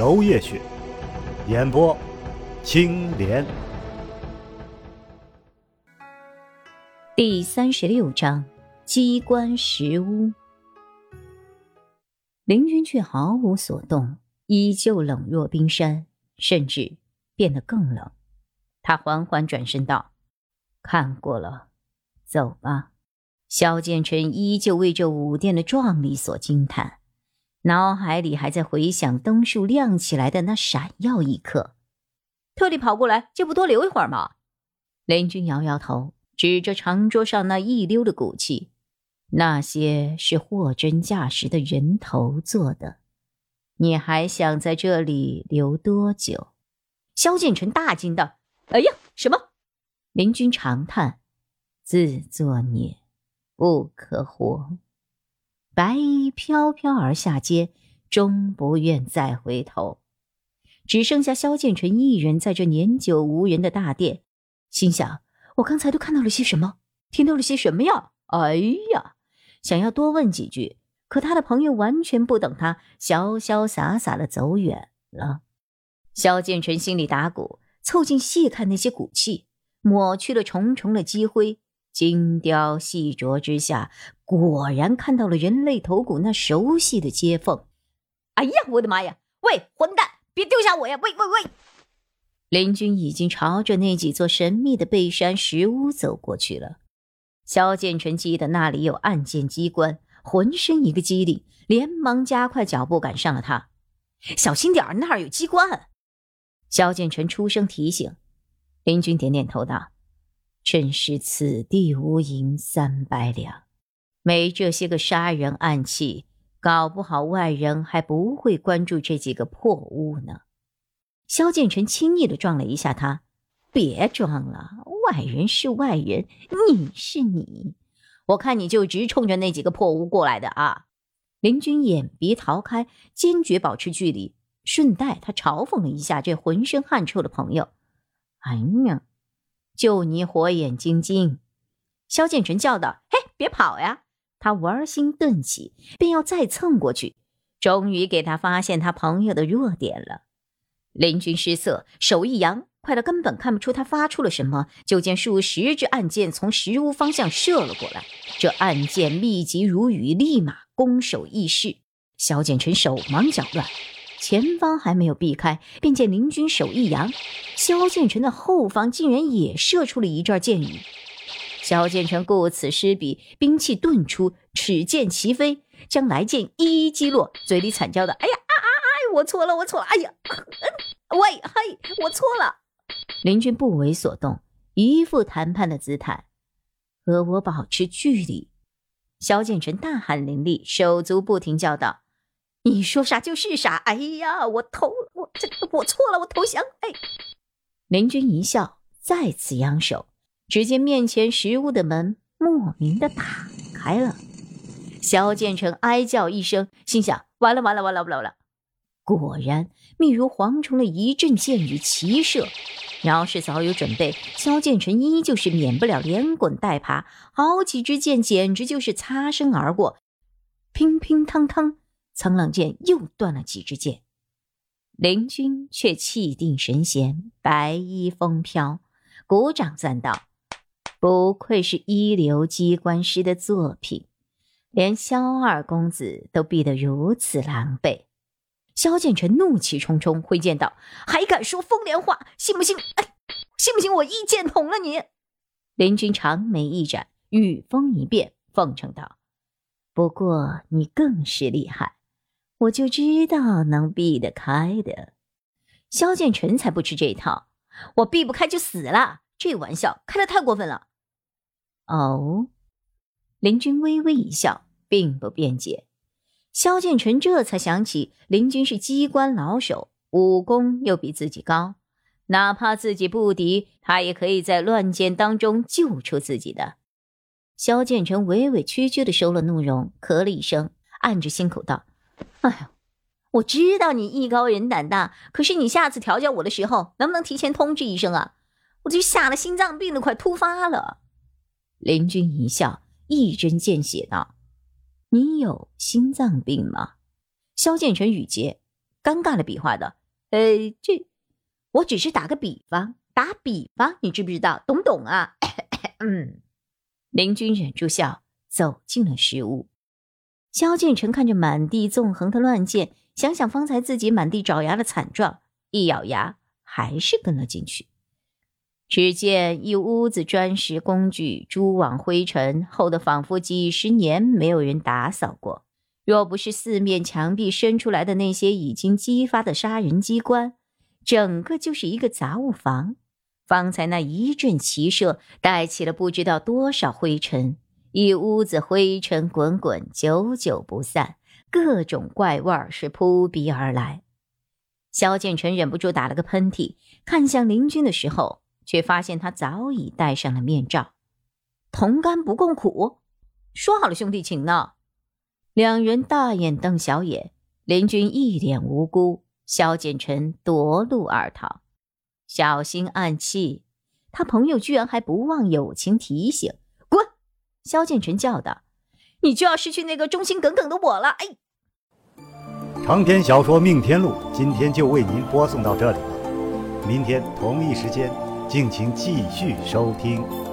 楼夜雪，演播青莲。第三十六章：机关石屋。林军却毫无所动，依旧冷若冰山，甚至变得更冷。他缓缓转身道：“看过了，走吧。”萧剑尘依旧为这武殿的壮丽所惊叹，脑海里还在回想灯树亮起来的那闪耀一刻。特地跑过来，就不多留一会儿吗？林军摇摇头，指着长桌上那一溜的骨器，那些是货真价实的人头做的。你还想在这里留多久？萧剑尘大惊道。哎呀，什么？林君长叹：“自作孽，不可活。”白衣飘飘而下阶，终不愿再回头。只剩下萧剑尘一人在这年久无人的大殿，心想：“我刚才都看到了些什么？听到了些什么呀？”哎呀，想要多问几句，可他的朋友完全不等他，潇潇洒洒的走远了。萧剑尘心里打鼓。凑近细看那些骨器，抹去了重重的积灰，精雕细琢之下，果然看到了人类头骨那熟悉的接缝。哎呀，我的妈呀！喂，混蛋，别丢下我呀！喂喂喂！林军已经朝着那几座神秘的背山石屋走过去了。萧剑尘记得那里有暗箭机关，浑身一个机灵，连忙加快脚步赶上了他。小心点那儿有机关。萧剑尘出声提醒，林军点点头道：“真是此地无银三百两，没这些个杀人暗器，搞不好外人还不会关注这几个破屋呢。”萧剑尘轻易的撞了一下他：“别装了，外人是外人，你是你，我看你就直冲着那几个破屋过来的啊！”林军眼鼻逃开，坚决保持距离。顺带，他嘲讽了一下这浑身汗臭的朋友。哎呀，就你火眼金睛！萧剑尘叫道：“嘿，别跑呀！”他玩心顿起，便要再蹭过去。终于给他发现他朋友的弱点了。林军失色，手一扬，快到根本看不出他发出了什么，就见数十支暗箭从石屋方向射了过来。这暗箭密集如雨，立马攻守易势。萧剑尘手忙脚乱。前方还没有避开，便见林军手一扬，萧剑尘的后方竟然也射出了一阵箭雨。萧剑尘顾此失彼，兵器顿出，尺剑齐飞，将来剑一一击落，嘴里惨叫的：“哎呀啊啊啊！我错了，我错了！哎呀，喂，嘿，我错了！”林军不为所动，一副谈判的姿态，和我保持距离。萧剑尘大汗淋漓，手足不停叫道。你说啥就是啥！哎呀，我投我这我错了，我投降！哎，林军一笑，再次扬手，只见面前石屋的门莫名的打开了。萧剑成哀叫一声，心想：完了完了完了完了了！果然，密如蝗虫的一阵箭雨齐射。要是早有准备，萧剑成依旧是免不了连滚带爬，好几支箭简直就是擦身而过，乒乒乓乓。沧浪剑又断了几支箭，林军却气定神闲，白衣风飘，鼓掌赞道：“不愧是一流机关师的作品，连萧二公子都避得如此狼狈。”萧剑尘怒气冲冲，挥剑道：“还敢说风凉话？信不信？哎，信不信我一剑捅了你？”林军长眉一展，语风一变，奉承道：“不过你更是厉害。”我就知道能避得开的，萧剑尘才不吃这一套。我避不开就死了，这玩笑开的太过分了。哦，林军微微一笑，并不辩解。萧建成这才想起，林军是机关老手，武功又比自己高，哪怕自己不敌，他也可以在乱箭当中救出自己的。萧建成委委屈屈的收了怒容，咳了一声，按着心口道：“哎呀，我知道你艺高人胆大，可是你下次调教我的时候，能不能提前通知一声啊？我这吓得心脏病都快突发了。”林军一笑，一针见血道。你有心脏病吗？萧建成语结，尴尬的比划道：“呃，这，我只是打个比方，打比方，你知不知道？懂不懂啊？” 嗯，林军忍住笑，走进了食屋。萧建成看着满地纵横的乱箭，想想方才自己满地找牙的惨状，一咬牙，还是跟了进去。只见一屋子砖石工具、蛛网灰尘，厚的仿佛几十年没有人打扫过。若不是四面墙壁伸出来的那些已经激发的杀人机关，整个就是一个杂物房。方才那一阵齐射，带起了不知道多少灰尘，一屋子灰尘滚滚，久久不散，各种怪味儿是扑鼻而来。萧建成忍不住打了个喷嚏，看向林军的时候。却发现他早已戴上了面罩，同甘不共苦，说好了兄弟情呢。两人大眼瞪小眼，林军一脸无辜，萧建成夺路而逃。小心暗器，他朋友居然还不忘友情提醒：“滚！”萧建成叫道：“你就要失去那个忠心耿耿的我了。”哎，长篇小说《命天录》今天就为您播送到这里了，明天同一时间。敬请继续收听。